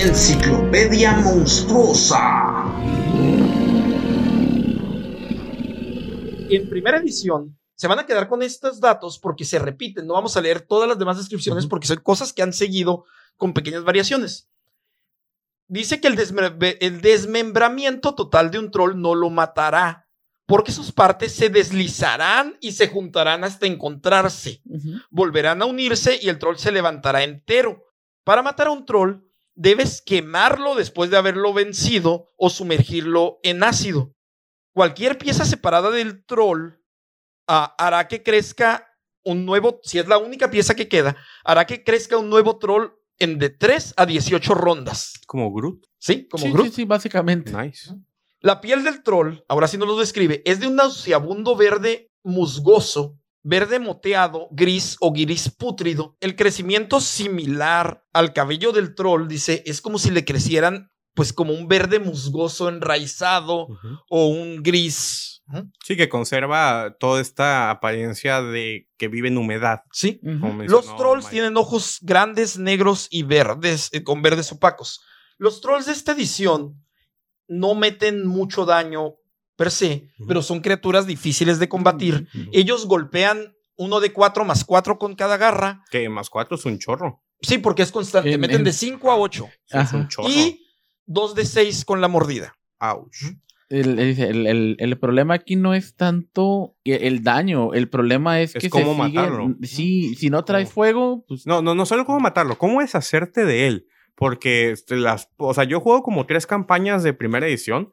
Enciclopedia Monstruosa. En primera edición, se van a quedar con estos datos porque se repiten. No vamos a leer todas las demás descripciones porque son cosas que han seguido con pequeñas variaciones. Dice que el, desmem- el desmembramiento total de un troll no lo matará porque sus partes se deslizarán y se juntarán hasta encontrarse. Volverán a unirse y el troll se levantará entero. Para matar a un troll, debes quemarlo después de haberlo vencido o sumergirlo en ácido. Cualquier pieza separada del troll ah, hará que crezca un nuevo, si es la única pieza que queda, hará que crezca un nuevo troll en de 3 a 18 rondas. Como Groot. ¿Sí? Como sí, Groot. sí, sí, básicamente. Nice. La piel del troll, ahora sí nos lo describe, es de un nauseabundo verde musgoso, verde moteado, gris o gris pútrido. El crecimiento similar al cabello del troll, dice, es como si le crecieran pues como un verde musgoso enraizado o un gris. Sí, que conserva toda esta apariencia de que vive en humedad. Sí. Los trolls Mike. tienen ojos grandes, negros y verdes, eh, con verdes opacos. Los trolls de esta edición no meten mucho daño per se, pero son criaturas difíciles de combatir. Ellos golpean uno de cuatro más cuatro con cada garra. Que más cuatro es un chorro. Sí, porque es constante. En- Meten en- de cinco a ocho. Sí, Es un chorro. Y dos de seis con la mordida. Ouch. El, el- el- problema aquí no es tanto el, daño, el problema es, Es que cómo se sigue- matarlo. Sí, si no trae Cómo- fuego, pues No, no, no solo cómo matarlo, cómo deshacerte de él. Porque este, las, o sea, yo juego como tres campañas de primera edición.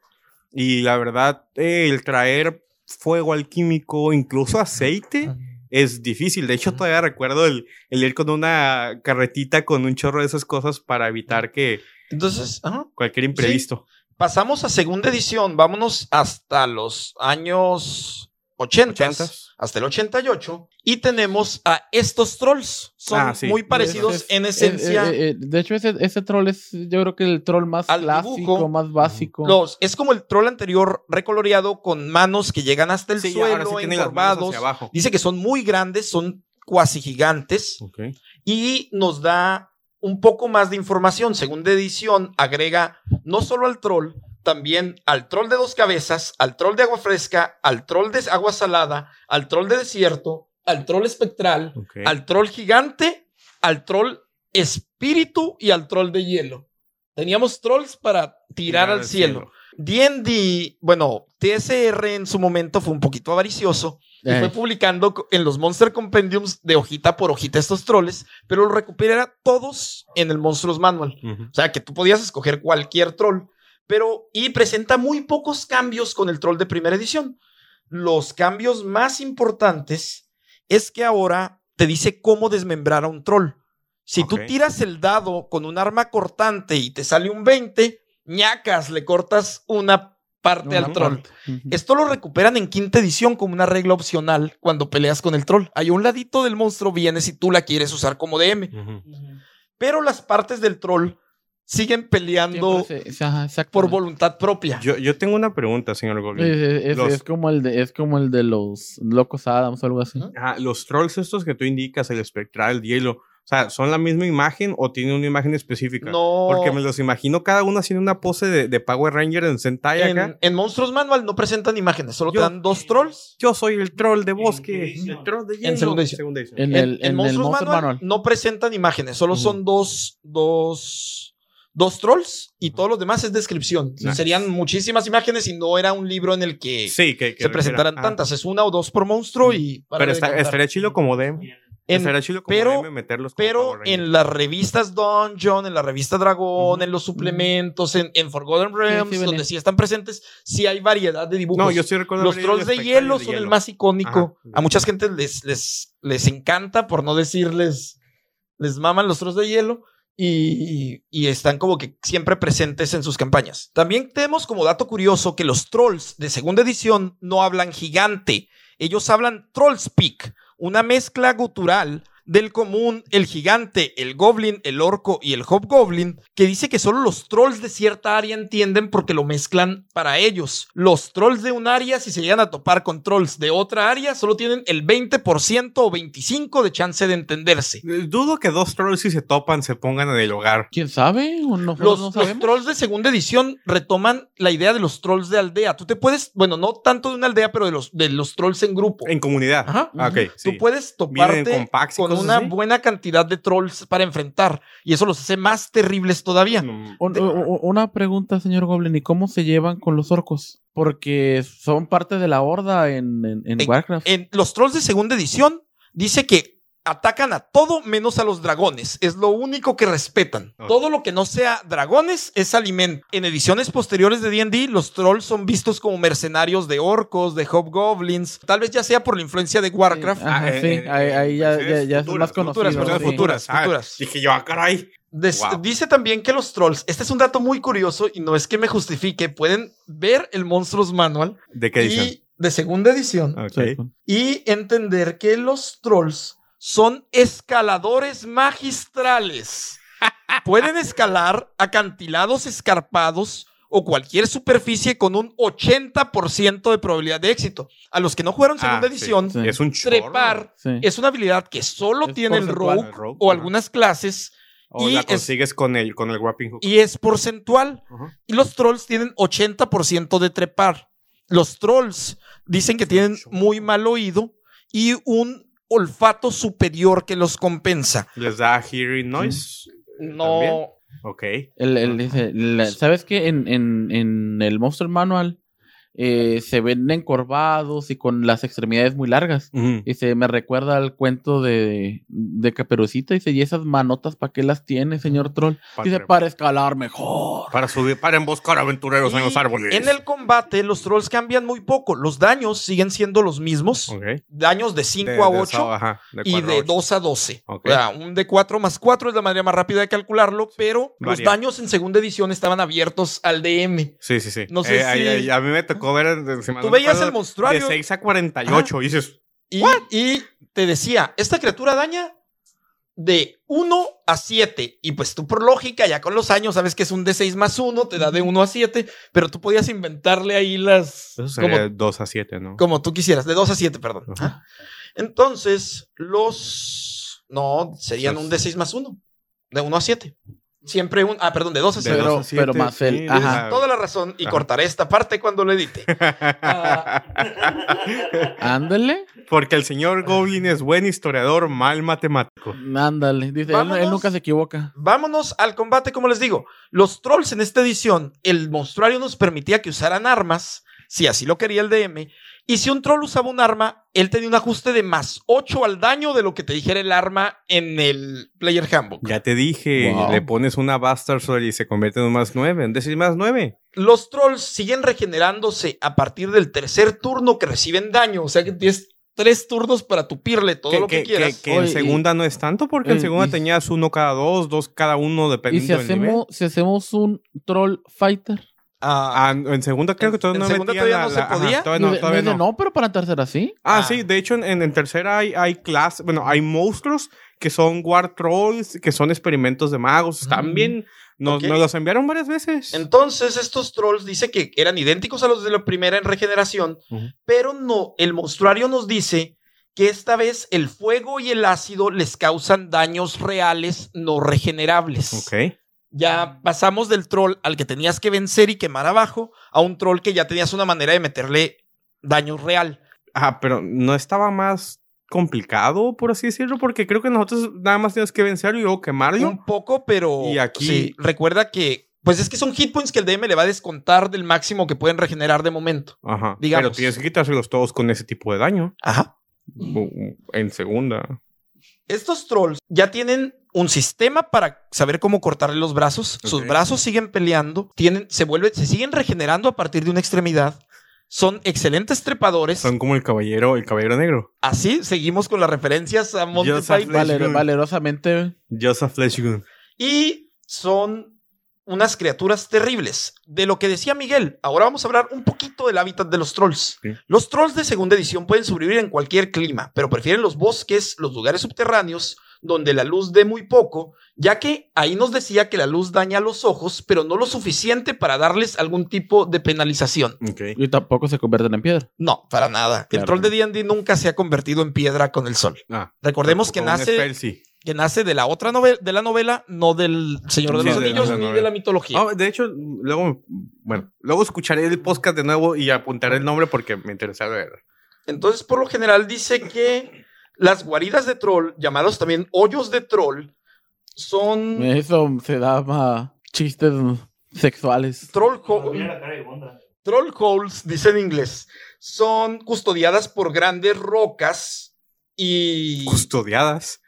Y la verdad, eh, el traer fuego alquímico, incluso aceite, es difícil. De hecho, todavía recuerdo el, el ir con una carretita con un chorro de esas cosas para evitar que Entonces, ajá. cualquier imprevisto. pasamos a segunda edición. Vámonos hasta los años 80, Ochentas. hasta el 88. Y tenemos a estos trolls. Son Ah, sí. muy parecidos Es- en es- esencia. eh, eh, de hecho, ese, ese troll es, yo creo que el troll más Al clásico, dibujo. más básico. Los, es como el troll anterior recoloreado con manos que llegan hasta el Sí, ahora suelo, sí tiene las manos encorvados. hacia abajo. Dice que son muy grandes, son cuasi gigantes Ok. y nos da un poco más de información. Segunda edición agrega no solo al troll, también al troll de dos cabezas, al troll de agua fresca, al troll de agua salada, al troll de desierto, al troll espectral, al troll gigante, al troll espíritu y al troll de hielo. Teníamos trolls para tirar al cielo. D&D, bueno, TSR en su momento fue un poquito avaricioso y Eh, fue publicando co- en los Monster Compendiums de hojita por hojita estos troles, pero los recupera todos en el Monstruos Manual. O sea, que tú podías escoger cualquier troll, pero y presenta muy pocos cambios con el troll de primera edición. Los cambios más importantes es que ahora te dice cómo desmembrar a un troll. Si tú tiras el dado con un arma cortante y te sale un 20, ñacas, le cortas una parte una al troll. parte. Esto lo recuperan en quinta edición como una regla opcional cuando peleas con el troll. Hay un ladito del monstruo viene si tú la quieres usar como DM. Pero las partes del troll siguen peleando Siempre se- ajá, por voluntad propia. Yo, yo tengo una pregunta, señor Goblin. Es, es- es- Los- es como el de, es como el de los locos Adams o algo así. Ajá, los trolls estos que tú indicas, el espectral, el hielo, o sea, ¿son la misma imagen o tienen una imagen específica? No. Porque me los imagino cada uno haciendo una pose de, de Power Ranger en Sentai acá. En, en Monstruos Manual no presentan imágenes, solo Yo- te dan dos trolls. Yo soy el troll de ¿En bosque, el troll de En hielo. segunda edición. En En, en en Monstruos Monster Manual, Manual. no presentan imágenes, solo son dos, dos, dos trolls y todo lo demás es descripción. Nice. Serían muchísimas imágenes y no era un libro en el que Sí, que, que se presentaran ah, tantas. Es una o dos por monstruo y para Pero está, estaría chido como DM. En- estaría chido como pero- DM meterlos como Pero en las revistas Dungeon, en la revista Dragón, en los suplementos, en, en Forgotten Realms, sí, donde sí están presentes, sí hay variedad de dibujos. No, yo sí recuerdo Los trolls de hielo son el más icónico. Ajá. A mucha gente les, les, les encanta, por no decirles, les maman los trolls de hielo. Y, están como que siempre presentes en sus campañas. También tenemos como dato curioso que los trolls de segunda edición no hablan gigante. Ellos hablan troll speak, una mezcla gutural del común, el gigante, el goblin, el orco y el hobgoblin, que dice que solo los trolls de cierta área entienden porque lo mezclan para ellos. Los trolls de un área, si se llegan a topar con trolls de otra área, solo tienen el 20% o 25% de chance de entenderse. Eh, Dudo que dos trolls si se topan se pongan en el hogar. ¿Quién sabe? ¿O no- Los, no los trolls de segunda edición retoman la idea de los trolls de aldea. Tú te puedes, bueno, no tanto de una aldea, pero de los, de los trolls en grupo. En comunidad. Ajá. Ah, ok, Tú sí. puedes Vienen toparte con con cosas una así. buena cantidad de trolls para enfrentar. Y eso los hace más terribles todavía. Una pregunta, señor Goblin, ¿y cómo se llevan con los orcos? Porque son parte de la horda en, en- en En- Warcraft. En los trolls de segunda edición dice que atacan a todo menos a los dragones. Es lo único que respetan. Todo lo que no sea dragones es alimento. En ediciones posteriores de D&D, los trolls son vistos como mercenarios de orcos, de hobgoblins. Tal vez ya sea por la influencia de Warcraft. Ajá, Ah, eh, sí, eh, ahí, ahí ya, ya- ya es futuras, más conocido. futuras, sí. futuras. Ah, futuras. dije yo, ah, caray. Des- Wow. Dice también que los trolls, este es un dato muy curioso y no es que me justifique, pueden ver el Monstruos Manual ¿De qué edición? y de segunda edición Ok. Sí. y entender que los trolls son escaladores magistrales. Pueden escalar acantilados escarpados o cualquier superficie con un 80% de probabilidad de éxito. A los que no jugaron segunda Ah, edición, Sí. Es un chorro. trepar Sí. es una habilidad que solo Es tiene el rogue, El rogue, o algunas clases O y la es- consigues con el, con el wrapping hook. y es porcentual. Y los trolls tienen 80% de trepar. Los trolls dicen que tienen muy mal oído y un olfato superior que los compensa. Les da hearing noise. No. También. Ok. El- el- dice, ¿Sabes qué? En, en, en el Monster Manual eh, se ven encorvados y con las extremidades muy largas. Ujú. Dice, me recuerda al cuento de, de Caperucita. Dice, ¿y esas manotas para qué las tiene, señor Troll? Pa- Dice, para escalar mejor. Para subir, para emboscar aventureros en Y los árboles. En el combate, los trolls cambian muy poco. Los daños siguen siendo los mismos. Ok. Daños de 5 De- a de 8 esa- ajá, de y a de ocho. 2 a 12. Ok. O sea, un de 4 más 4 es la manera más rápida de calcularlo, pero los Varía. daños en segunda edición estaban abiertos al DM. Sí, sí, sí. No sé Eh, si- ahí- a mí me tocó ver. eh, si Tú veías el monstruario De 6 a 48. Y dices, y, y te decía, esta criatura daña de 1 a 7. Y pues tú por lógica, ya con los años sabes que es un D6 más 1, te da de 1 a 7, pero tú podías inventarle ahí las... eso como, sería 2 a 7, ¿no? como tú quisieras, de 2 a 7, perdón. Ajá. Entonces, los... No, serían un D6 más 1, de 1 a 7. Siempre un... Ah, perdón, de 2 a De 7. Pero- más el- sí, ajá. Toda la razón y Ajá. cortaré esta parte cuando lo edite. Ándale, Porque el señor Goblin es buen historiador, mal matemático. ándale. Dice, él, él nunca se equivoca. Vámonos al combate, como les digo. Los trolls en esta edición, el monstruario nos permitía que usaran armas, si así lo quería el DM. Y si un troll usaba un arma, él tenía un ajuste de más 8 al daño de lo que te dijera el arma en el Player Handbook. Ya te dije, Wow. le pones una Bastard Sword y se convierte en un más 9. En decir más 9. Los trolls siguen regenerándose a partir del tercer turno que reciben daño. O sea que tienes tres turnos para tupirle todo lo que, quieras. que en Oye, segunda no es tanto, porque en segunda y- tenías uno cada dos, dos cada uno, Y dependiendo si del nivel. hacemos, si hacemos un Troll Fighter. Ah, Ah, en segunda creo que todavía no segunda todavía la- no se la- ajá, podía. todavía no, todavía no. no, pero para entrar sí. Ah, Ah. sí, de hecho en, en, en tercera hay, hay clases, bueno, hay monstruos que son War Trolls, que son experimentos de magos, están Mm. bien, nos, Ok. nos los enviaron varias veces. Entonces, estos trolls dice que eran idénticos a los de la primera en regeneración, Ujú. pero no, el monstruario nos dice que esta vez el fuego y el ácido les causan daños reales no regenerables. Ok. Ya pasamos del troll al que tenías que vencer y quemar abajo a un troll que ya tenías una manera de meterle daño real. Ah, pero no estaba más complicado, por así decirlo, porque creo que nosotros nada más teníamos que vencerlo y luego quemarlo. Un poco, pero Y aquí- sí, recuerda que pues es que son hit points que el DM le va a descontar del máximo que pueden regenerar de momento. Ajá. digamos. Pero tienes que quitárselos todos con ese tipo de daño. Ajá. En segunda. Estos trolls ya tienen un sistema para saber cómo cortarle los brazos. Sus brazos siguen peleando, tienen, se vuelven, se siguen regenerando a partir de una extremidad. Son excelentes trepadores. Son como el caballero, el caballero negro. Así seguimos con las referencias a Monty Python. Valer- valerosamente. Joseph Fleshgun. Y son unas criaturas terribles. De lo que decía Miguel, ahora vamos a hablar un poquito del hábitat de los trolls. Sí. Los trolls de segunda edición pueden sobrevivir en cualquier clima, pero prefieren los bosques, los lugares subterráneos, donde la luz dé muy poco, ya que ahí nos decía que la luz daña los ojos, pero no lo suficiente para darles algún tipo de penalización. Y tampoco se convierten en piedra. No, para nada. El troll de D&D nunca se ha convertido en piedra con el sol. Ah, Recordemos que nace, spell, sí. Que nace de la otra novela, de la novela, no del Señor de Sí, los de la Anillos ni novela. de la mitología. Ah, de hecho, luego, bueno, luego escucharé el podcast de nuevo y apuntaré el nombre porque me interesa ver. Entonces, por lo general, dice que las guaridas de troll, llamados también hoyos de troll, son Eso se llama chistes sexuales. troll, troll holes, dice en inglés. Son custodiadas por grandes rocas y... Custodiadas.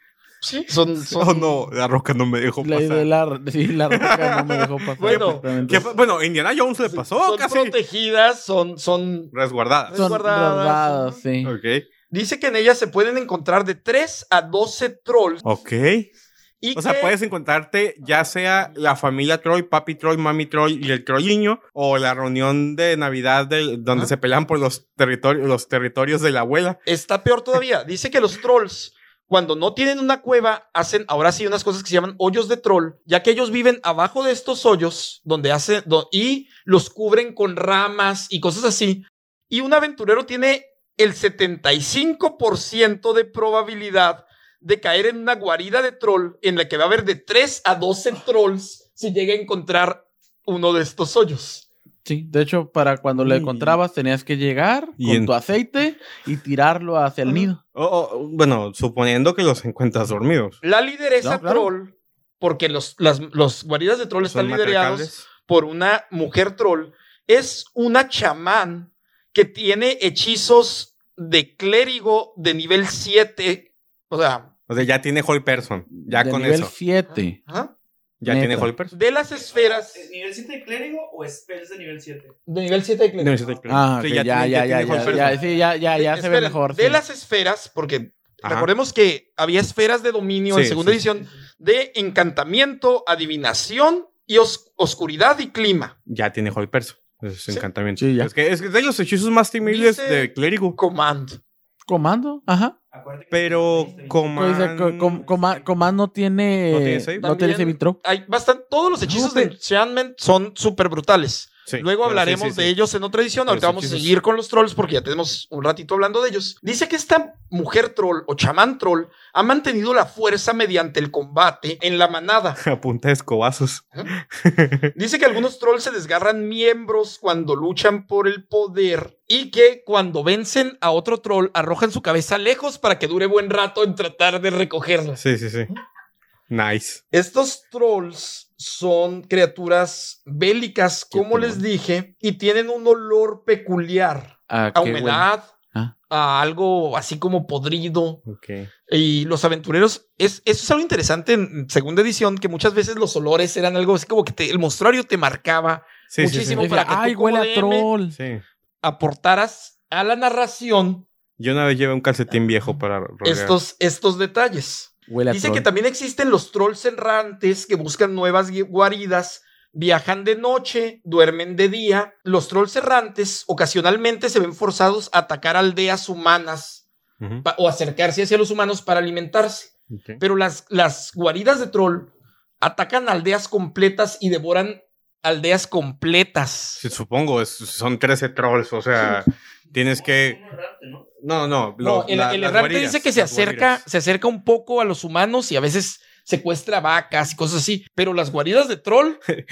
Son... son- Oh, no, la roca no me dejó pasar. la, sí, la roca no me dejó pasar. Bueno, exactamente. ¿Qué pa- bueno, Indiana Jones le pasó son casi. protegidas, son, son Resguardadas. Son resguardadas, sí. Ok. Dice que en ellas se pueden encontrar de 3 a 12 trolls. Ok. Y O sea, que puedes encontrarte ya sea la familia Troy, papi Troy, mami Troy y el Troyniño, o la reunión de Navidad de- donde Ajá. se pelean por los, territorios los territorios de la abuela. está peor todavía. Dice que los trolls, cuando no tienen una cueva, hacen ahora sí unas cosas que se llaman hoyos de troll, ya que ellos viven abajo de estos hoyos donde hacen do- y los cubren con ramas y cosas así. Y un aventurero tiene el 75% de probabilidad de caer en una guarida de troll en la que va a haber de 3 a 12 trolls si llega a encontrar uno de estos hoyos. Sí, de hecho, para cuando lo encontrabas tenías que llegar Y con en- tu aceite y tirarlo hacia el nido. O- o, bueno, suponiendo que los encuentras dormidos. La lideresa No, claro. troll, porque los, las los guaridas de troll Son están liderados por una mujer troll, es una chamán que tiene hechizos de clérigo de nivel 7. O sea, O sea, ya tiene Hall Person. Ya de con nivel eso. 7. ajá, Ya Neta. tiene Hall Person. de las esferas ¿Es ¿Nivel 7 de clérigo o spells de nivel 7? de nivel 7 de clérigo. No, sí, sí, Ah, sí, ok, ya, ya, tiene- ya, ya, ya, ya, sí, ya, ya, ya De- se ve mejor. De sí. las esferas, porque Ajá. recordemos que había esferas de dominio en Sí, segunda sí, edición de encantamiento, adivinación y os- oscuridad y clima. Ya tiene Hall Person. Es Sí. encantamiento. Sí, ya. Es que es que de los hechizos más temibles de clérigo. Command. Comando, ajá. Pero como. Pues, eh, co- com- coma- Comando tiene. ¿No tiene save? No tiene. Hay bastante, todos los hechizos de pero- enchantment son súper brutales. Sí, Luego hablaremos sí, sí. de ellos en otra edición. Ahorita vamos a seguir con los trolls porque ya tenemos un ratito hablando de ellos. Dice que esta mujer troll o chamán troll ha mantenido la fuerza mediante el combate en la manada. A punta de escobazos. Dice que algunos trolls se desgarran miembros cuando luchan por el poder y que cuando vencen a otro troll arrojan su cabeza lejos para que dure buen rato en tratar de recogerla. Sí, sí, sí. Nice. Estos trolls son criaturas bélicas, Qué como bueno. les dije, y tienen un olor peculiar Ah, a bueno. humedad, Ah. a algo así como podrido. Y los aventureros, es, eso es algo interesante en segunda edición, que muchas veces los olores eran algo así como que te- el monstruario te marcaba, Sí, sí, sí. Muchísimo. Para que tú como huele a DM troll. Sí. aportaras a la narración Yo una vez llevé un calcetín viejo para estos, estos detalles. Huele a Dice troll. que también existen los trolls errantes que buscan nuevas guaridas, viajan de noche, duermen de día. Los trolls errantes ocasionalmente se ven forzados a atacar aldeas humanas o acercarse hacia los humanos para alimentarse. Pero las, las guaridas de troll atacan aldeas completas y devoran aldeas completas. Sí, supongo, es- son 13 trolls, o sea, tienes que... ¿no? No, no, No, lo- el, la- el errante guaridas, dice que se acerca, guaridas. se acerca un poco a los humanos y a veces secuestra vacas y cosas así. Pero las guaridas de troll,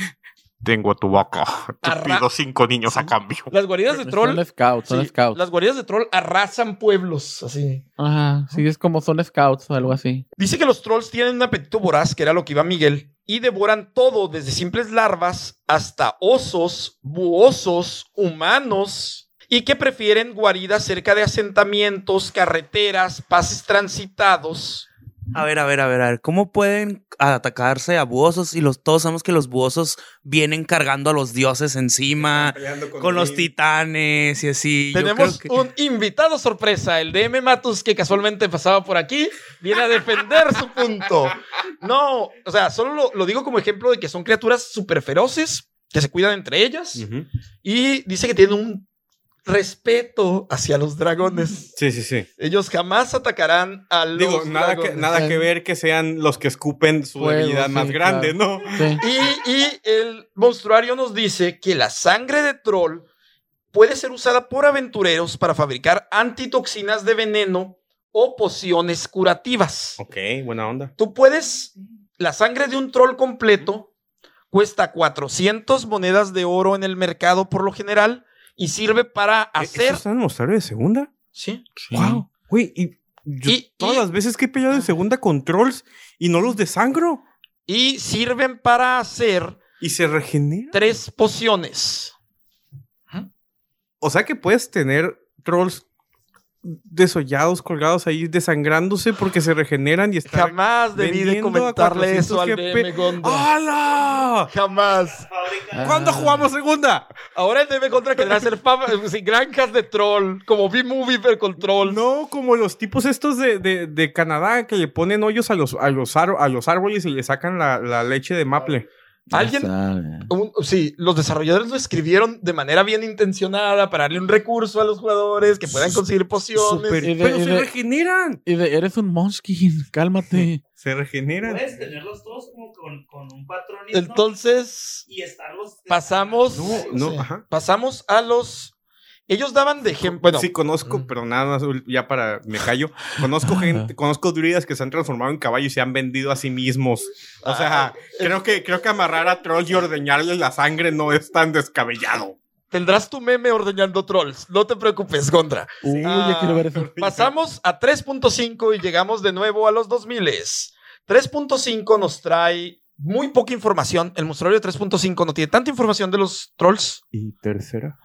Tengo a tu vaca. Te Arra- pido cinco niños a cambio. las guaridas de troll, Son scouts, son sí, scouts. las guaridas de troll arrasan pueblos, así. Ajá, sí, es como son scouts o algo así. Dice que los trolls tienen un apetito voraz, que era lo que iba Miguel, y devoran todo, desde simples larvas hasta osos, buosos, humanos, y que prefieren guaridas cerca de asentamientos, carreteras, pases transitados. A ver, a ver, a ver, a ver. ¿Cómo pueden atacarse a buosos y los, todos sabemos que los buosos vienen cargando a los dioses encima, con los titanes y así? Yo Tenemos creo que- un invitado sorpresa, el DM Matus, que casualmente pasaba por aquí, viene a defender su punto. No, o sea, solo lo, lo digo como ejemplo de que son criaturas súper feroces, que se cuidan entre ellas, Ujú. y dice que tienen un respeto hacia los dragones. Sí, sí, sí. Ellos jamás atacarán a los Digo, nada que, dragones. nada que ver que sean los que escupen su Fuego, debilidad sí, más grande, claro. ¿no? Sí. Y, y el monstruario nos dice que la sangre de troll puede ser usada por aventureros para fabricar antitoxinas de veneno o pociones curativas. Ok, buena onda. Tú puedes, la sangre de un troll completo cuesta 400 monedas de oro en el mercado por lo general y sirve para ¿E- hacer... ¿Eso está en mostrario de segunda? Sí. Wow. Güey, y, yo Y- todas y- las veces que he peleado en segunda con trolls y no los desangro. Y sirven para hacer Y se regenera. tres pociones. O sea que puedes tener trolls desollados, colgados ahí, desangrándose porque se regeneran y están. Jamás debí de comentarle eso al 400 DM. Gondra. ¡Hala! Jamás. ¿Cuándo Ah. jugamos segunda? Ahora el DM Contra querrá hacer granjas de troll, como B-Movie, pero con troll. No, como los tipos estos de, de- de Canadá que le ponen hoyos a los, a los, a los árboles y le sacan la, la leche de maple. Alguien, un- sí, los desarrolladores lo escribieron de manera bien intencionada para darle un recurso a los jugadores que puedan conseguir pociones. Súper- Y de- pero y se de- regeneran. Y de, eres un Monskin, cálmate. Se regeneran. Puedes tenerlos todos como con, con un patronismo Entonces, y estarlos. pasamos, No, no, sí, ajá. pasamos a los. Ellos daban de ejemplo. Bueno, sí, conozco, Mm. pero nada más, ya para, me callo. Conozco gente, conozco druidas que se han transformado en caballo y se han vendido a sí mismos. O sea, Ah, creo que, creo que amarrar a trolls y ordeñarles la sangre no es tan descabellado. tendrás tu meme ordeñando trolls. No te preocupes, Gondra. Uy, Ah, ya quiero ver eso. Pasamos a 3.5 y llegamos de nuevo a los 2000. 3.5 nos trae muy poca información. El monstruario de 3.5 no tiene tanta información de los trolls. ¿Y tercera?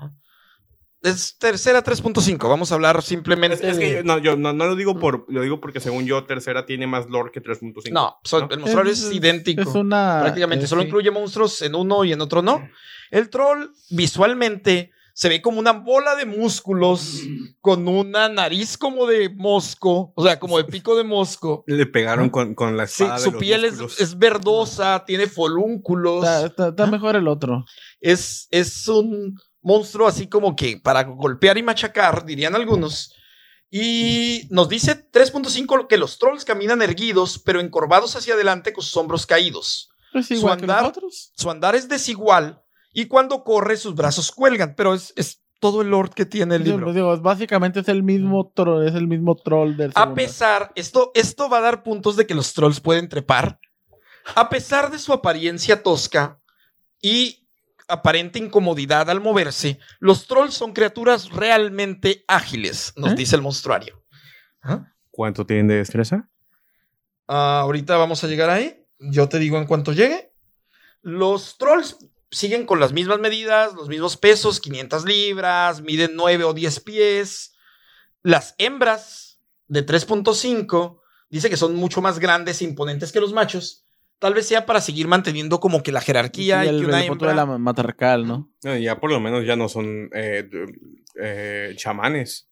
Es tercera 3.5. Vamos a hablar simplemente. Es, es que no, yo no, no lo digo por, lo digo porque según yo, tercera tiene más lore que 3.5. No, so- ¿no? el monstruario es, Es- idéntico. Es una. prácticamente. eh, Solo sí. incluye monstruos en uno y en otro no. El troll visualmente se ve como una bola de músculos con una nariz como de mosco, o sea, como de pico de mosco. Le pegaron con, con la Sí, espada. de su los piel es, verdosa, tiene folúnculos. Está, está- está mejor el otro. Es, es un monstruo así como que para golpear y machacar, dirían algunos. Y nos dice 3.5 que los trolls caminan erguidos, pero encorvados hacia adelante con sus hombros caídos. Es Su igual que andar-. Su andar es desigual y cuando corre sus brazos cuelgan, pero es, es todo el lord que tiene el libro. pues, digo, básicamente es el mismo troll, es el mismo troll del A pesar, esto, esto va a dar puntos de que los trolls pueden trepar. A pesar de su apariencia tosca y aparente incomodidad al moverse, los trolls son criaturas realmente ágiles, nos ¿Eh? dice el monstruario. ¿Ah? ¿Cuánto tienen de destreza? Ah, ahorita vamos a llegar ahí. Yo te digo en cuanto llegue. Los trolls siguen con las mismas medidas, los mismos pesos, 500 libras, miden 9 o 10 pies. Las hembras de 3.5 dice que son mucho más grandes e imponentes que los machos. Tal vez sea para seguir manteniendo como que la jerarquía Sí, y el, que una el punto de hembra... la matriarcal, ¿no? No, ya por lo menos ya no son eh, eh, chamanes.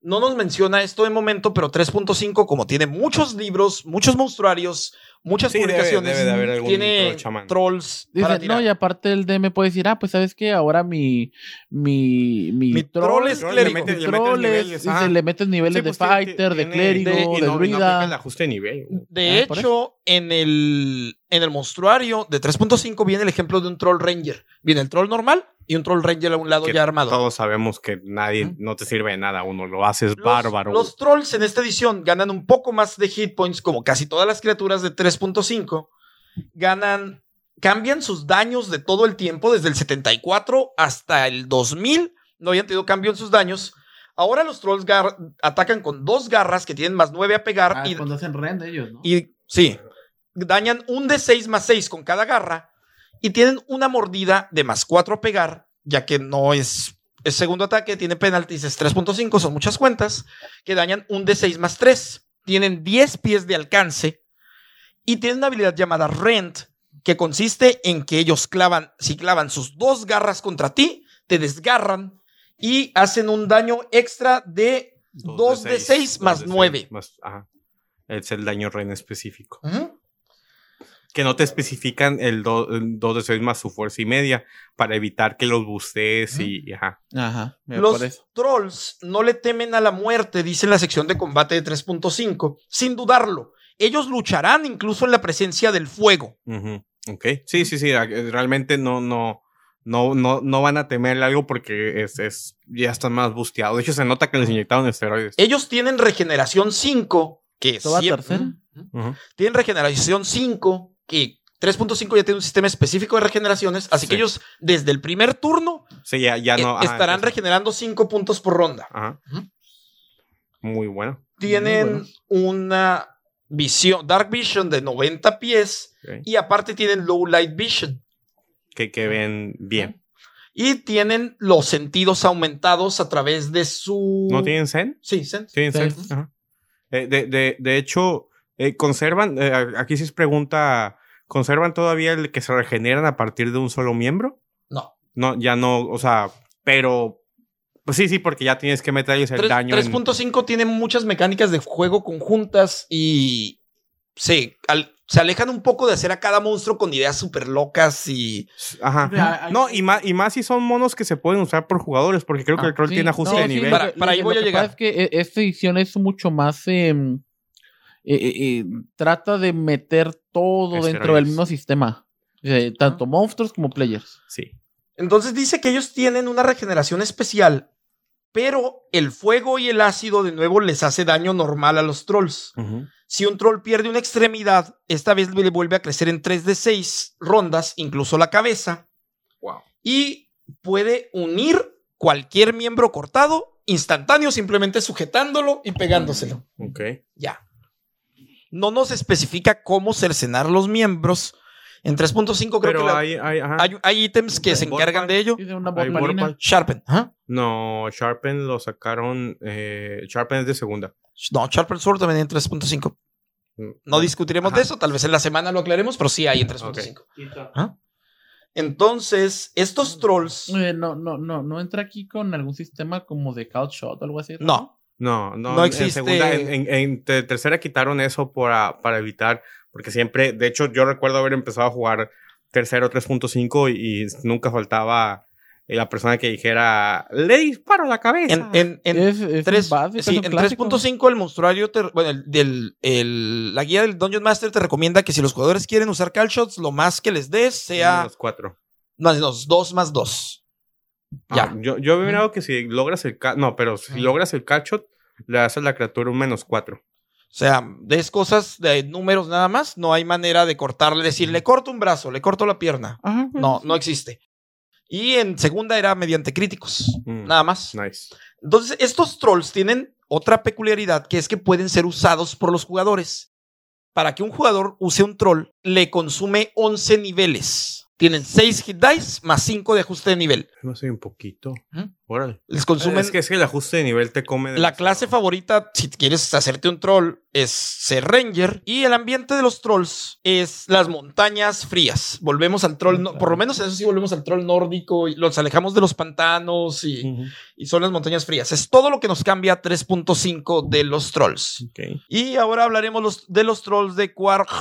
No nos menciona esto de momento, pero 3.5, como tiene muchos libros, muchos monstruarios, muchas Sí, publicaciones, debe de haber algún tiene troll trolls para Dice, tirar. no, y aparte el DM puede decir, ah, pues sabes que ahora mi mi mi, Mi troll es Troll, clérigo. Le metes, le es- niveles. dice, ah. le metes niveles Sí, de pues, fighter, de clérigo, de- y de no, y no aplica druida. el ajuste de nivel. De Ah, hecho, en el, en el monstruario de 3.5 viene el ejemplo de un troll ranger. Viene el troll normal y un troll ranger a un lado Que ya armado. Todos sabemos que nadie no te sirve de nada. Uno lo haces Los- bárbaro. Los trolls en esta edición ganan un poco más de hit points, como casi todas las criaturas de 3.5. Ganan, cambian sus daños de todo el tiempo, desde el 74 hasta el 2000. No habían tenido cambio en sus daños. Ahora los trolls atacan con dos garras que tienen más 9 a pegar Ah, y, cuando hacen rend ellos, ¿no? y sí, dañan un de 6 más 6 con cada garra y tienen una mordida de más 4 a pegar, ya que no es, es segundo ataque, tiene penalties, es 3.5, son muchas cuentas, que dañan un de 6 más 3. Tienen 10 pies de alcance y tienen una habilidad llamada Rent, que consiste en que ellos clavan, si clavan sus dos garras contra ti, te desgarran y hacen un daño extra de 2 de 6 más dos de 9. seis más- ajá. Es el daño reina específico. Que no te especifican el 2 de 6 más su fuerza y media para evitar que los bustees y, y ajá. Ajá. Los trolls no le temen a la muerte, dice en la sección de combate de 3.5, sin dudarlo. Ellos lucharán incluso en la presencia del fuego. Ujú, Ok. Sí, sí, sí. eh, Realmente no, no, no, no, no van a temerle algo porque es, es, ya están más busteados. De hecho, se nota que les inyectaron esteroides. Ellos tienen regeneración 5, que ¿Esto va siempre- tercera? Ujú. Tienen regeneración 5, que 3.5 ya tiene un sistema específico de regeneraciones, así que ellos desde el primer turno Sí, ya, ya eh, no. ajá, estarán regenerando 5 puntos por ronda. Ajá. Muy bueno. Tienen una visión, Dark Vision de 90 pies y aparte tienen Low Light Vision. Que, que ven bien. Y tienen los sentidos aumentados a través de su... ¿No tienen Zen? Sí, sense. Tienen. Ajá. Eh, de, de, de hecho, eh, conservan, eh, aquí sí se pregunta, ¿conservan todavía el que se regeneran a partir de un solo miembro? No. No, ya no, o sea, pero... Pues sí, sí, porque ya tienes que meterles el Tres- daño. en- 3.5 tiene muchas mecánicas de juego conjuntas y se, al- se alejan un poco de hacer a cada monstruo con ideas súper locas y... Ajá. No, y más, y más si son monos que se pueden usar por jugadores, porque creo que Ah, el troll Sí, tiene ajuste no, de sí, nivel. Para- para ahí lo voy a que llegar. pasa Es que eh, esta edición es mucho más. em, eh, eh, eh, trata de meter todo dentro del mismo sistema. Eh, tanto monstruos como players. Sí. Entonces dice que ellos tienen una regeneración especial, pero el fuego y el ácido de nuevo les hace daño normal a los trolls. Si un troll pierde una extremidad, esta vez le vuelve a crecer en 3 de 6 rondas, incluso la cabeza. Y puede unir cualquier miembro cortado instantáneo, simplemente sujetándolo y pegándoselo. Ok. Ya. No nos especifica cómo cercenar los miembros. En 3.5 creo Pero que la- hay, hay, ajá. hay, hay ítems que se encargan de ello. Y de una. Sharpen. No, Sharpen lo sacaron. Eh, Sharpen es de segunda. No, Sharpen Sword también en 3.5. No discutiremos de eso, tal vez en la semana lo aclaremos, pero sí hay en 3.5. Quita. Entonces, estos trolls. Eh, no, no, no, no entra aquí con algún sistema como de Couch Shot o algo así. No. No, no, No en existe- segunda- en, en- en te- tercera quitaron eso para, para evitar, porque siempre, de hecho, yo recuerdo haber empezado a jugar tercero 3.5 y, y nunca faltaba la persona que dijera, le disparo a la cabeza. En, en, en Es, es tres- un básico, sí, es un en clásico. 3.5 el monstruario, te- bueno, el, del- el- la guía del Dungeon Master te recomienda que si los jugadores quieren usar call shots, lo más que les des sea Los cuatro. no, no, dos más dos. Ya. Ah, yo, yo había mirado que si logras el ca- no, pero si logras el catshot, le das a la criatura un menos cuatro. O sea, des cosas de números nada más, no hay manera de cortarle, decir, le corto un brazo, le corto la pierna. Ajá, No, no existe. Y en segunda era mediante críticos, Mm, nada más. Nice. Entonces, estos trolls tienen otra peculiaridad que es que pueden ser usados por los jugadores. Para que un jugador use un troll, le consume 11 niveles. Tienen 6 hit dice más 5 de ajuste de nivel. No sé, un poquito. ¿Mm? Órale. Les consumen. Es que es que el ajuste de nivel te come. La demasiado. clase favorita, si quieres hacerte un troll, es ser ranger. Y el ambiente de los trolls es las montañas frías. Volvemos al troll, no- por lo menos eso sí, volvemos al troll nórdico. Y los alejamos de los pantanos y, y son las montañas frías. Es todo lo que nos cambia a 3.5 de los trolls. Ok. Y ahora hablaremos los- de los trolls de cuarto.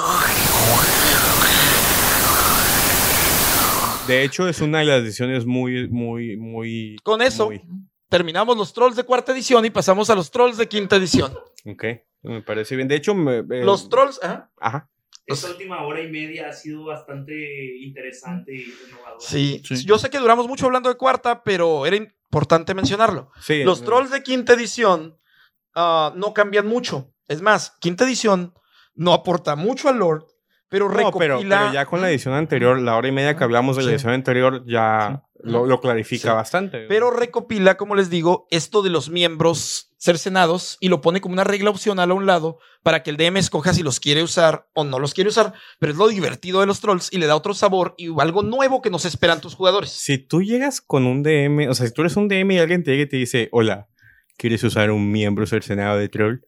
De hecho, es una de las decisiones muy, muy, muy. Con eso muy- terminamos los trolls de cuarta edición y pasamos a los trolls de quinta edición. Ok. Me parece bien. De hecho, me, eh, Los trolls. ajá. Ajá. Esta última hora y media ha sido bastante interesante y renovadora. Sí. Sí. yo sé que duramos mucho hablando de cuarta, pero era importante mencionarlo. Sí. Los trolls de quinta edición ah, no cambian mucho. Es más, quinta edición no aporta mucho al Lord, pero No, recopila. pero, pero ya con la edición anterior, la hora y media que hablamos de la edición anterior, ya lo, lo clarifica Sí. bastante. Pero recopila, como les digo, esto de los miembros cercenados y lo pone como una regla opcional a un lado para que el DM escoja si los quiere usar o no los quiere usar. Pero es lo divertido de los trolls y le da otro sabor y algo nuevo que nos esperan tus jugadores. Si tú llegas con un DM, o sea, si tú eres un DM y alguien te llega y te dice, hola, ¿quieres usar un miembro cercenado de troll?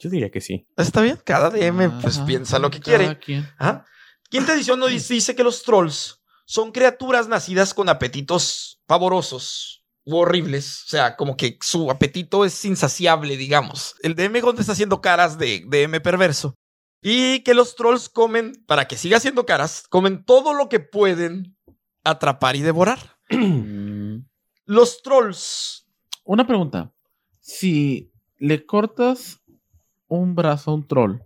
Yo diría que sí. ¿Está bien? Cada DM pues Ajá, piensa lo que cada quiere. quien. Ajá. Quinta edición nos dice dice que los trolls son criaturas nacidas con apetitos pavorosos u horribles. O sea, como que su apetito es insaciable, digamos. El DM Gonte está haciendo caras de DM perverso. Y que los trolls comen, para que siga siendo caras, comen todo lo que pueden atrapar y devorar. Los trolls. Una pregunta. Si le cortas un brazo a un troll,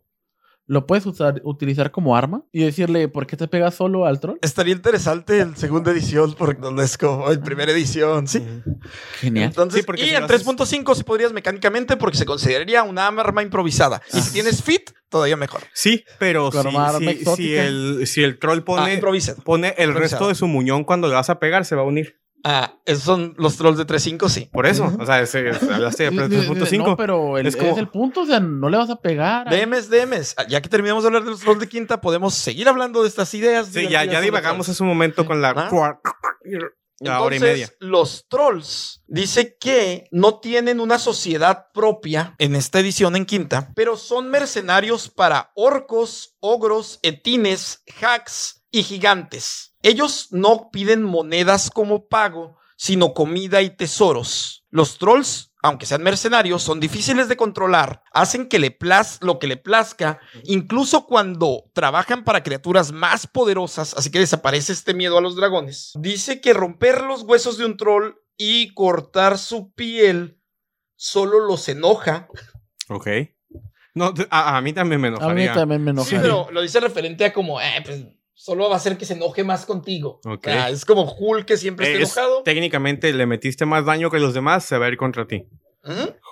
¿lo puedes usar, utilizar como arma? Y decirle, ¿por qué te pegas solo al troll? Estaría interesante en segunda edición, porque no es como en primera edición, sí. Genial. Entonces, Sí, porque y si en lo haces- 3.5 si podrías mecánicamente porque se consideraría una arma improvisada. Y si tienes fit, todavía mejor. Sí, pero si, si- el, si el troll Ah, pone, pone el resto de su muñón cuando le vas a pegar, se va a unir. Ah, esos son los trolls de 3.5, sí. Por eso, o sea, ese- ese- hablaste de Di- di- di- 3.5. No, pero el- Es es, como- el punto, o sea, no le vas a pegar. ahí. DMs, DMs. Ah, Ya que terminamos de hablar de los trolls de quinta, podemos seguir hablando de estas ideas. Sí, ya, ya divagamos hace un momento con la, ¿Ah? la hora y Entonces, media. Los trolls dice que no tienen una sociedad propia en esta edición en quinta, pero son mercenarios para orcos, ogros, etines, hacks y gigantes. Ellos no piden monedas como pago, sino comida y tesoros. Los trolls, aunque sean mercenarios, son difíciles de controlar, hacen que le plaz lo que le plazca, incluso cuando trabajan para criaturas más poderosas, así que desaparece este miedo a los dragones. Dice que romper los huesos de un troll y cortar su piel solo los enoja. Ok. No, a, a mí también me A mí también me Sí, enoja. pero lo dice referente a como, eh, pues solo va a hacer que se enoje más contigo. Ok. O sea, es como Hulk que siempre está Es- enojado. técnicamente le metiste más daño que los demás, se va a ir contra ti.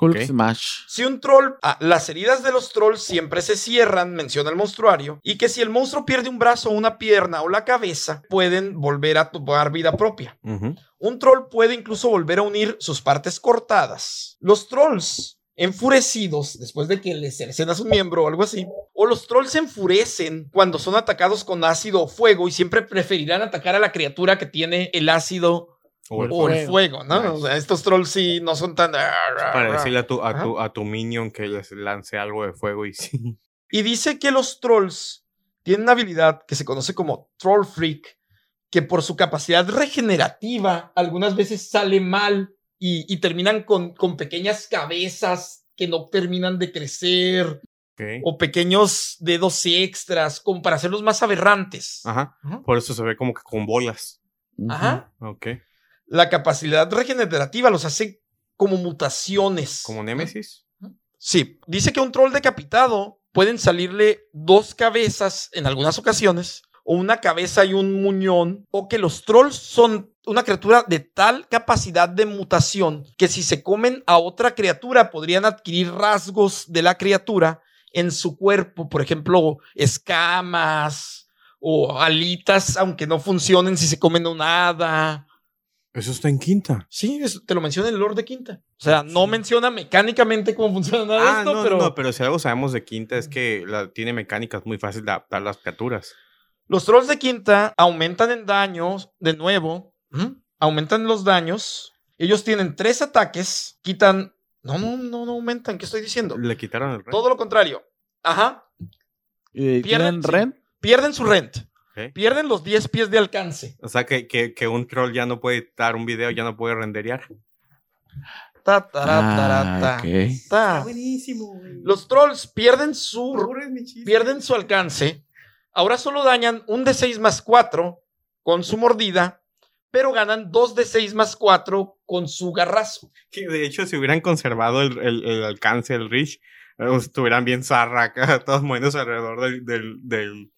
Hulk. Smash. Si un troll, ah, las heridas de los trolls siempre se cierran, menciona el monstruario, y que si el monstruo pierde un brazo, una pierna o la cabeza, pueden volver a tomar vida propia. Un troll puede incluso volver a unir sus partes cortadas. Los trolls enfurecidos después de que les cercenas un miembro o algo así, o los trolls se enfurecen cuando son atacados con ácido o fuego y siempre preferirán atacar a la criatura que tiene el ácido O el- o el fuego, ¿no? Nice. O sea, estos trolls sí no son tan... para decirle a tu, a, tu, a tu minion que les lance algo de fuego y sí. Y dice que los trolls tienen una habilidad que se conoce como Troll Freak, que por su capacidad regenerativa algunas veces sale mal y, y terminan con, con pequeñas cabezas que no terminan de crecer Ok. o pequeños dedos extras como para hacerlos más aberrantes. Ajá. Ajá. Por eso se ve como que con bolas. Ajá. Ok. La capacidad regenerativa los hace como mutaciones. Como Némesis. Sí, dice que un troll decapitado pueden salirle dos cabezas en algunas ocasiones, o una cabeza y un muñón, o que los trolls son una criatura de tal capacidad de mutación que si se comen a otra criatura podrían adquirir rasgos de la criatura en su cuerpo, por ejemplo, escamas o alitas, aunque no funcionen si se comen un hada. Eso está en quinta. Sí, eso te lo menciona el Lord de Quinta. O sea, no menciona mecánicamente cómo funciona nada de Ah, esto, no, pero... no, pero si algo sabemos de quinta es que la, tiene mecánicas muy fáciles de adaptar las criaturas. Los trolls de quinta aumentan en daños, de nuevo, aumentan los daños. Ellos tienen tres ataques, quitan... No, no, no, no aumentan, ¿qué estoy diciendo? Le quitaron el rey. Todo lo contrario. Ajá. ¿Y Pierden- ¿Tienen sí. rent? Pierden su rent. Pierden los 10 pies de alcance. O sea que, que, que un troll ya no puede dar un video, ya no puede renderear. Ta, tará, tará, Ah, ta, ok. ta. buenísimo, Los trolls pierden su, pierden su alcance. Ahora solo dañan un de 6 más 4 con su mordida, pero ganan 2 de 6 más 4 con su garrazo. Que de hecho, si hubieran conservado el, el- el alcance del Reach, eh, estuvieran bien zarra acá, todos moviéndose alrededor del, del, del,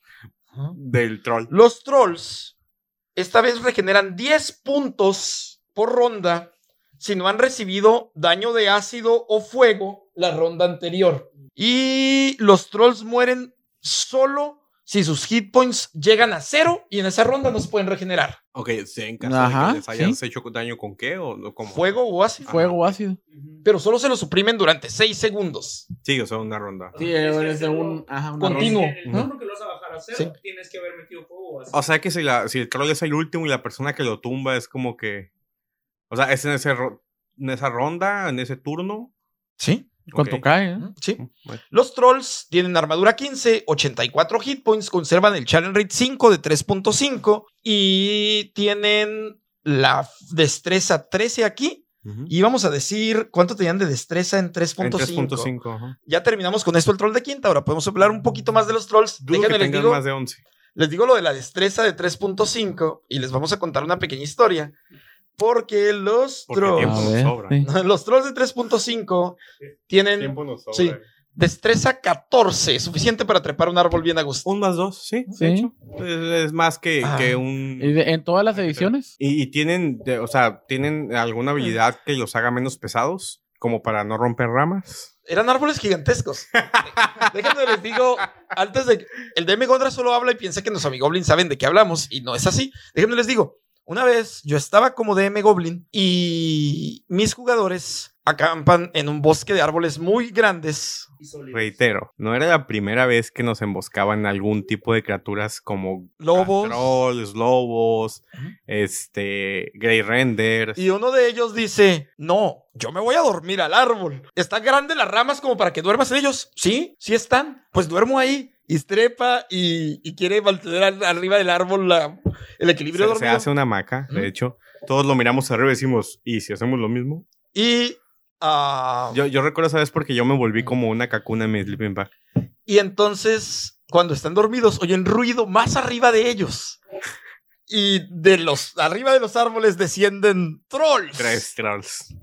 del troll. Los trolls esta vez regeneran 10 puntos por ronda si no han recibido daño de ácido o fuego la ronda anterior. Y los trolls mueren solo si sus hit points llegan a cero y en esa ronda no se pueden regenerar. Ok, ¿sí, en caso Ajá, de que les hayas sí. hecho daño con qué o no, cómo? Fuego o ácido. Fuego ácido. Pero solo se lo suprimen durante 6 segundos. Sí, o sea, una ronda. Sí, es de un. Ajá, una continuo. ronda. En el turno que lo vas a bajar a cero, Sí. tienes que haber metido fuego así. O sea que si, la, si el troll es el último y la persona que lo tumba es como que... O sea, es en, ese ro- en esa ronda, en ese turno. ¿Sí? ¿Cuánto cae? eh? Sí. Bueno. Los trolls tienen armadura 15, 84 hit points, conservan el challenge rate 5 de 3.5 y tienen la destreza 13 aquí. Y vamos a decir cuánto tenían de destreza en En 3.5. 3.5. ajá. Ya terminamos con esto el troll de quinta. Ahora podemos hablar un poquito más de los trolls. Dudo que Déjenme les digo, más de 11. les digo lo de la destreza de 3.5 y les vamos a contar una pequeña historia. Porque los Porque trolls, tiempo A nos ver, sobra. sí. los trolls de 3.5 tienen Tiempo nos sobra. sí. destreza 14, suficiente para trepar un árbol bien a gusto. Un más dos, sí. Sí. De hecho, es, es más que, Ah. que un. ¿Y de- ¿En todas las ediciones? Y, y tienen, de- o sea, tienen alguna habilidad que los haga menos pesados, como para no romper ramas. Eran árboles gigantescos. Déjenme les digo, antes de que el DM Gondra solo habla y piensa que los amigoblins saben de qué hablamos y no es así. Déjenme les digo, una vez yo estaba como DM Goblin y mis jugadores acampan en un bosque de árboles muy grandes. Reitero, no era la primera vez que nos emboscaban algún tipo de criaturas como Lobos. trolls, lobos, este, Grey Renders. Y uno de ellos dice, no, yo me voy a dormir al árbol. ¿Están grandes las ramas como para que duermas en ellos? Sí, sí están. Pues duermo ahí. Y trepa y, y quiere mantener arriba del árbol la- el equilibrio se, se hace una hamaca, de hecho. Todos lo miramos arriba y decimos, ¿y si hacemos lo mismo? Y, ah, Yo, yo recuerdo esa vez porque yo me volví como una cacuna en mi sleeping bag. y entonces, cuando están dormidos, oyen ruido más arriba de ellos. Y de los, arriba de los árboles descienden trolls. Tres trolls.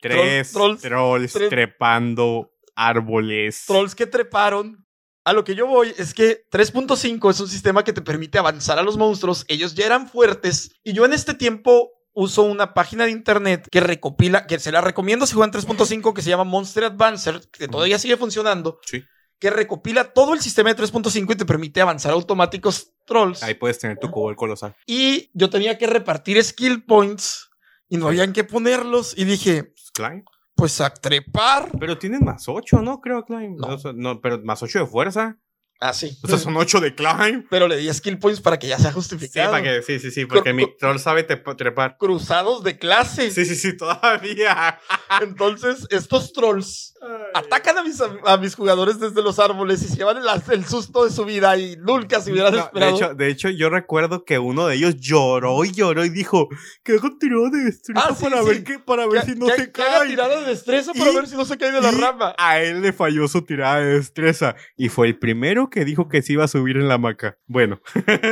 Tres trolls, trolls, trepando árboles. Trolls que treparon. A lo que yo voy es que 3.5 es un sistema que te permite avanzar a los monstruos. Ellos ya eran fuertes. Y yo en este tiempo uso una página de internet que recopila, que se la recomiendo si juegan 3.5, que se llama Monster Advancer, que todavía sigue funcionando. Sí. Que recopila todo el sistema de 3.5 y te permite avanzar automáticos trolls. Ahí puedes tener tu cubo colosal. Y yo tenía que repartir skill points y no habían que ponerlos. Y dije, Pues, Klein. pues a trepar. Pero tienen más 8, ¿no? Creo, Klein. No. O sea, no, pero más 8 de fuerza. Ah, sí. O sea, son 8 de Klein. Pero le di skill points para que ya sea Sí, justificado. para que, sí, sí, sí, porque mi troll sabe trepar. Cruzados de clase. Sí, sí, sí, todavía. Entonces, estos trolls atacan a mis, a mis jugadores desde los árboles y se llevan el, el susto de su vida y nunca se hubieran No, de, esperado. hecho, de hecho, yo recuerdo que uno de ellos lloró y lloró y dijo que hago tirada de destreza Ah, sí, para sí. ver que, para ver Que- si no que- se que haga cae. tirada de destreza para Y- ver si no se cae de la rama. A él le falló su tirada de destreza y fue el primero que dijo que se iba a subir en la hamaca. Bueno,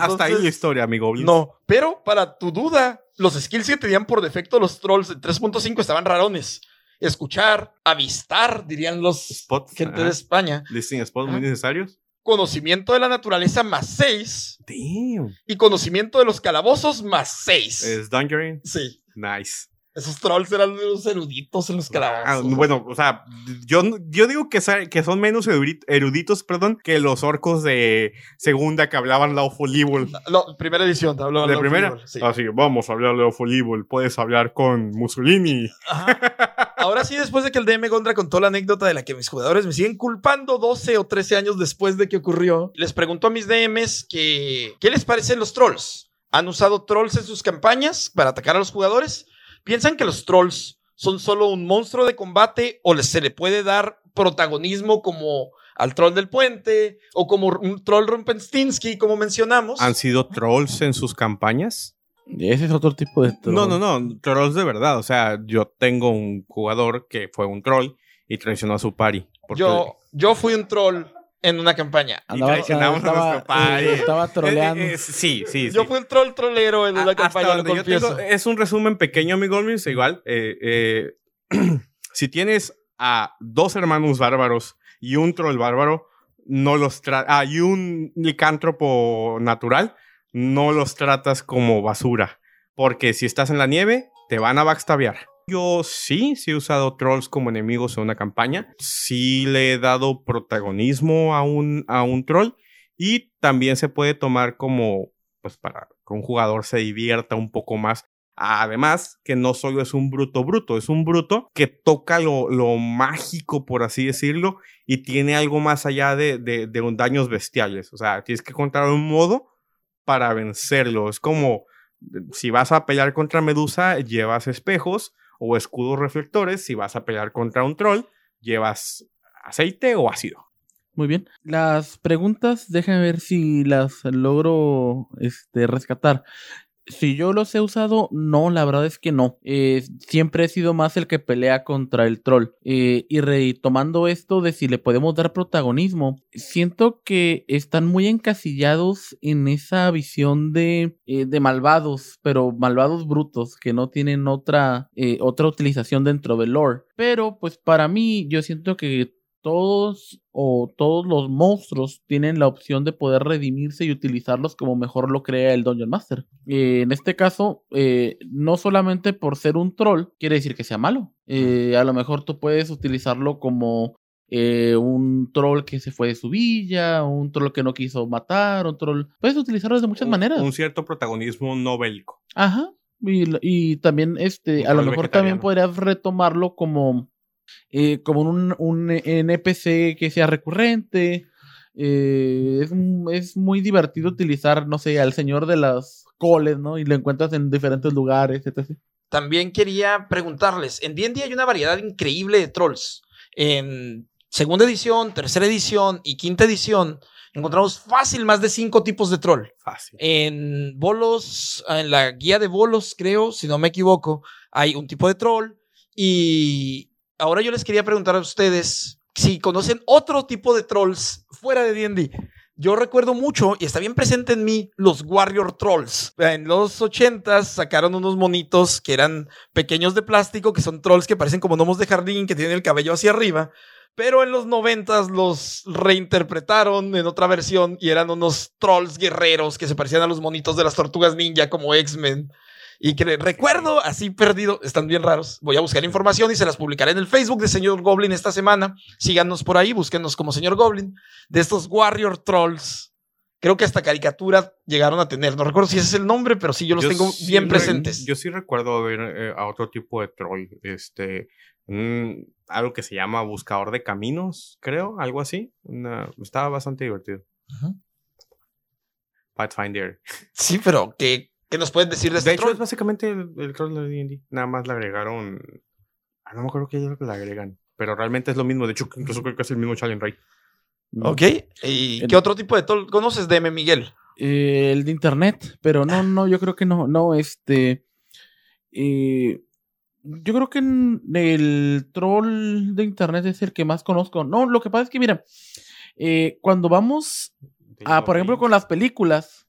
hasta ahí la historia, amigo. No, pero para tu duda, los skills que tenían por defecto los trolls de 3.5 estaban rarones. Escuchar, avistar, dirían los Spots. gente ajá. de España. Listing spots muy necesarios. Conocimiento de la naturaleza más 6 Damn. y conocimiento de los calabozos más 6. Es Dungeon. Sí. Nice. Esos trolls eran unos eruditos en los Ah, calabozos. bueno, o sea, yo, yo digo que, son menos erudit- eruditos, perdón, que los orcos de segunda que hablaban Lawful Evil. No, primera edición, te hablo ¿De primera? Sí. Así, vamos a hablar de Lawful Evil. Puedes hablar con Mussolini. Ajá. Ahora sí, después de que el DM Gondra contó la anécdota de la que mis jugadores me siguen culpando 12 o 13 años después de que ocurrió, les pregunto a mis DMs que, ¿qué les parecen los trolls? ¿Han usado trolls en sus campañas para atacar a los jugadores? ¿Piensan que los trolls son solo un monstruo de combate o se le puede dar protagonismo como al troll del puente o como un troll Rumpenstinsky, como mencionamos? ¿Han sido trolls en sus campañas? Ese es otro tipo de troll. No, no, no. Trolls de verdad. O sea, yo tengo un jugador que fue un troll y traicionó a su party. porque- Yo, yo fui un troll en una campaña. Andaba, traicionamos a estaba, nuestro padre. eh, estaba troleando. Eh, eh, sí, sí, Yo fui el troll trolero en A- una hasta campaña, lo donde yo confieso. tengo- es un resumen pequeño, amigo Olmins, igual. eh, eh, si tienes a dos hermanos bárbaros y un troll bárbaro, no los tra- ah, y un licántropo natural, no los tratas como basura. Porque si estás en la nieve, te van a backstabear. Yo sí, sí he usado trolls como enemigos en una campaña. Sí le he dado protagonismo a un, a un troll. Y también se puede tomar como, pues para que un jugador se divierta un poco más. Además, que no solo es un bruto bruto, es un bruto que toca lo, lo mágico, por así decirlo, y tiene algo más allá de, de, de daños bestiales. O sea, tienes que encontrar un modo para vencerlo. Es como si vas a pelear contra Medusa, llevas espejos o escudos reflectores. Si vas a pelear contra un troll, llevas aceite o ácido. Muy bien. Las preguntas, déjenme ver si las logro este, rescatar. Si yo los he usado, no, la verdad es que no. Eh, siempre he sido más el que pelea contra el troll. Eh, y retomando esto de si le podemos dar protagonismo, siento que están muy encasillados en esa visión de, eh, de malvados, pero malvados brutos, que no tienen otra, otra utilización dentro del lore. Pero pues para mí yo siento que todos o todos los monstruos tienen la opción de poder redimirse y utilizarlos como mejor lo crea el Dungeon Master. Eh, en este caso, eh, no solamente por ser un troll quiere decir que sea malo. Eh, a lo mejor tú puedes utilizarlo como un troll que se fue de su villa, un troll que no quiso matar, un troll... Puedes utilizarlo de muchas Un- maneras. Un cierto protagonismo no bélico. Ajá. Y, también, este, Un a lo mejor también podrías retomarlo como, eh, como un, un NPC que sea recurrente. Eh, es, es muy divertido utilizar, no sé, al señor de las coles, ¿no? Y lo encuentras en diferentes lugares, etc. También quería preguntarles, en D&D hay una variedad increíble de trolls. En segunda edición, tercera edición y quinta edición encontramos fácil más de cinco tipos de troll. Fácil. En bolos, en la guía de bolos, creo, si no me equivoco, hay un tipo de troll. Y ahora yo les quería preguntar a ustedes si conocen otro tipo de trolls fuera de D&D. Yo recuerdo mucho, y está bien presente en mí, los Warrior Trolls. En los 80 sacaron unos monitos que eran pequeños de plástico, que son trolls que parecen como gnomos de jardín, que tienen el cabello hacia arriba. Pero en los 90 los reinterpretaron en otra versión y eran unos trolls guerreros que se parecían a los monitos de las tortugas ninja como X-Men. Y que recuerdo así perdido, están bien raros. Voy a buscar información y se las publicaré en el Facebook de Señor Goblin esta semana. Síganos por ahí, búsquenos como Señor Goblin. De estos Warrior Trolls. Creo que hasta caricatura llegaron a tener. No recuerdo si ese es el nombre, pero sí yo los Yo tengo sí bien re- presentes. Yo sí recuerdo ver eh, a otro tipo de troll. Este. algo que se llama buscador de caminos, creo, algo así. Una- estaba bastante divertido. Pathfinder. Sí, pero ¿qué, qué nos pueden decir de este De hecho, troll? es básicamente el, el troll de D&D. Nada más le agregaron... Ah, no me acuerdo qué le agregan. Pero realmente es lo mismo. De hecho, incluso creo que es el mismo Challenge Rate. Ok. ¿Y El- qué otro tipo de troll conoces, DM Miguel? Eh, el de internet, pero no, no, yo creo que no, no, este. eh, yo creo que el troll de internet es el que más conozco. No, lo que pasa es que, mira, eh, cuando vamos a, por ejemplo, con las películas,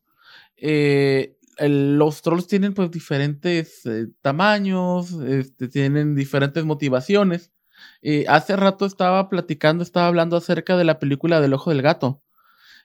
eh, los trolls tienen pues diferentes eh, tamaños, este, tienen diferentes motivaciones. Eh, hace rato estaba platicando, estaba hablando acerca de la película del ojo del gato.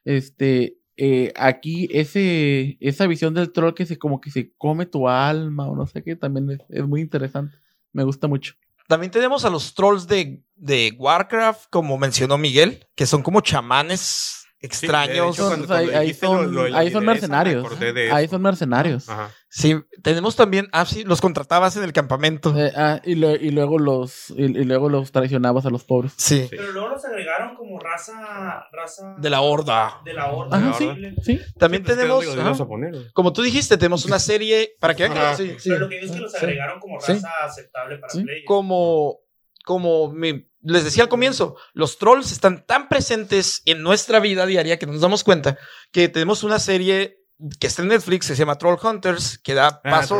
Este, eh, aquí ese, esa visión del troll que se como que se come tu alma o no sé qué, también es, es muy interesante. Me gusta mucho. También tenemos a los trolls de, de Warcraft, como mencionó Miguel, que son como chamanes extraños. Sí, de hecho, cuando- Son- ahí- dijiste son- lo ahí son mercenarios. Ahí son mercenarios. Ajá. Sí, tenemos también, ah, sí, los contratabas en el campamento. Eh, ah, y, lo- y luego los y, y luego los traicionabas a los pobres. Sí, Pero luego los agregaron como raza. raza de la horda. De la horda. Ajá, sí, horrible. sí. También Sí, pues, ¿qué tenemos, dónde los ibas ajá, a poner, güey? como tú dijiste, tenemos una serie, para que vean que Ajá. sí, sí. Pero lo que digo es que los Sí. agregaron como Sí. raza aceptable para Sí. play. como, como mi- les decía al comienzo, los trolls están tan presentes en nuestra vida diaria que no nos damos cuenta que tenemos una serie que está en Netflix, que se llama Troll Hunters, que da Ah, paso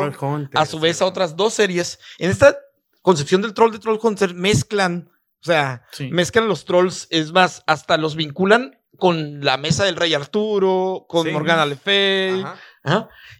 a su vez a otras dos series. En esta concepción del troll de Troll Hunter mezclan, o sea, Sí. mezclan los trolls, es más, hasta los vinculan con la mesa del rey Arturo, con Sí. Morgana Le Fay.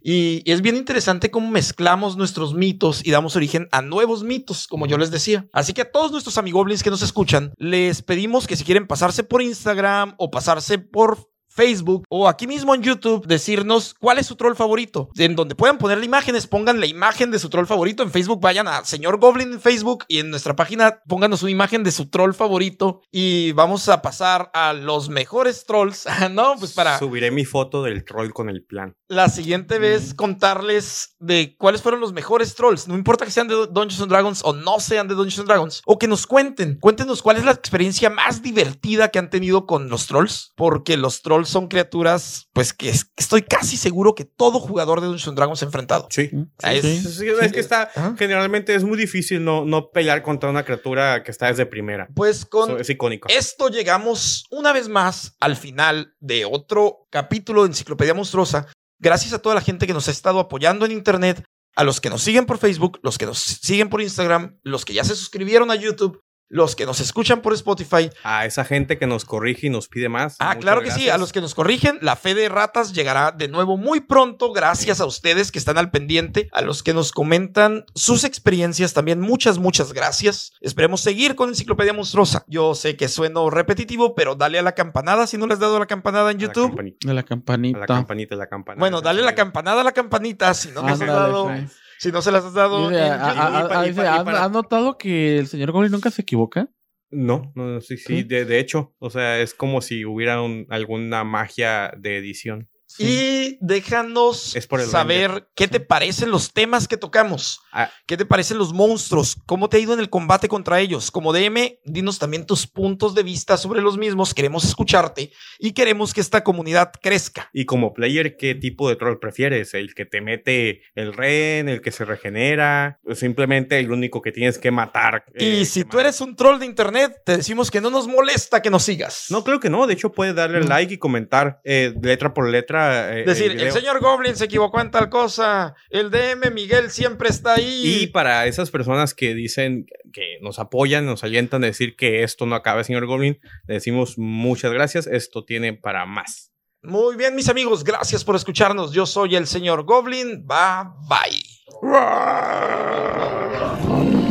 Y, y es bien interesante cómo mezclamos nuestros mitos y damos origen a nuevos mitos, como yo les decía. Así que a todos nuestros amigoblins que nos escuchan, les pedimos que si quieren pasarse por Instagram o pasarse por Facebook o aquí mismo en YouTube, decirnos cuál es su troll favorito. En donde puedan ponerle imágenes, pongan la imagen de su troll favorito. En Facebook vayan a Señor Goblin en Facebook y en nuestra página pónganos una imagen de su troll favorito y vamos a pasar a los mejores trolls. no, pues para Subiré mi foto del troll con el plan. la siguiente vez contarles de cuáles fueron los mejores trolls. No importa que sean de Dungeons and Dragons o no sean de Dungeons and Dragons. O que nos cuenten. Cuéntenos cuál es la experiencia más divertida que han tenido con los trolls. Porque los trolls son criaturas, pues que es- estoy casi seguro que todo jugador de Dungeons and Dragons se ha enfrentado. Sí. Ah, es- Sí. Sí, es que está, generalmente es muy difícil no, no pelear contra una criatura que está desde primera. Pues con Eso es icónico. Esto llegamos una vez más al final de otro capítulo de Enciclopedia Monstruosa. Gracias a toda la gente que nos ha estado apoyando en internet, a los que nos siguen por Facebook, los que nos siguen por Instagram, los que ya se suscribieron a YouTube, los que nos escuchan por Spotify. A esa gente que nos corrige y nos pide más. Ah, claro que sí, a los que nos corrigen, la fe de ratas llegará de nuevo muy pronto, gracias a ustedes que están al pendiente, a los que nos comentan sus experiencias también, muchas, muchas gracias. Esperemos seguir con Enciclopedia Monstruosa. Yo sé que sueno repetitivo, pero dale a la campanada si no le has dado a la campanada en A la YouTube. campanita, De la a campanita. la campanita, a la campanita. Bueno, dale la campanada a la campanita si no, te has dado, Fray. Si no se las has dado. ¿has- para- ¿Has notado que el señor Goblin nunca se equivoca? No, no, sí, sí, ¿Sí? De, de hecho, o sea, es como si hubiera un- alguna magia de edición. Y déjanos saber qué te parecen los temas que tocamos. Ah. ¿Qué te parecen los monstruos? ¿Cómo te ha ido en el combate contra ellos? Como DM, dinos también tus puntos de vista sobre los mismos. Queremos escucharte y queremos que esta comunidad crezca. Y como player, ¿qué tipo de troll prefieres? ¿El que te mete el ren, el que se regenera? ¿O simplemente el único que tienes que matar? y eh, si que tú mata? eres un troll de internet, te decimos que no nos molesta que nos sigas. No, creo que no. De hecho, puedes darle No. like y comentar eh, letra por letra. Eh, Decir, el el señor Goblin se equivocó en tal cosa. El DM Miguel siempre está ahí. Y para esas personas que dicen que nos apoyan, nos alientan a decir que esto no acaba, señor Goblin, le decimos muchas gracias. Esto tiene para más. Muy bien, mis amigos, gracias por escucharnos. Yo soy el señor Goblin. Bye bye.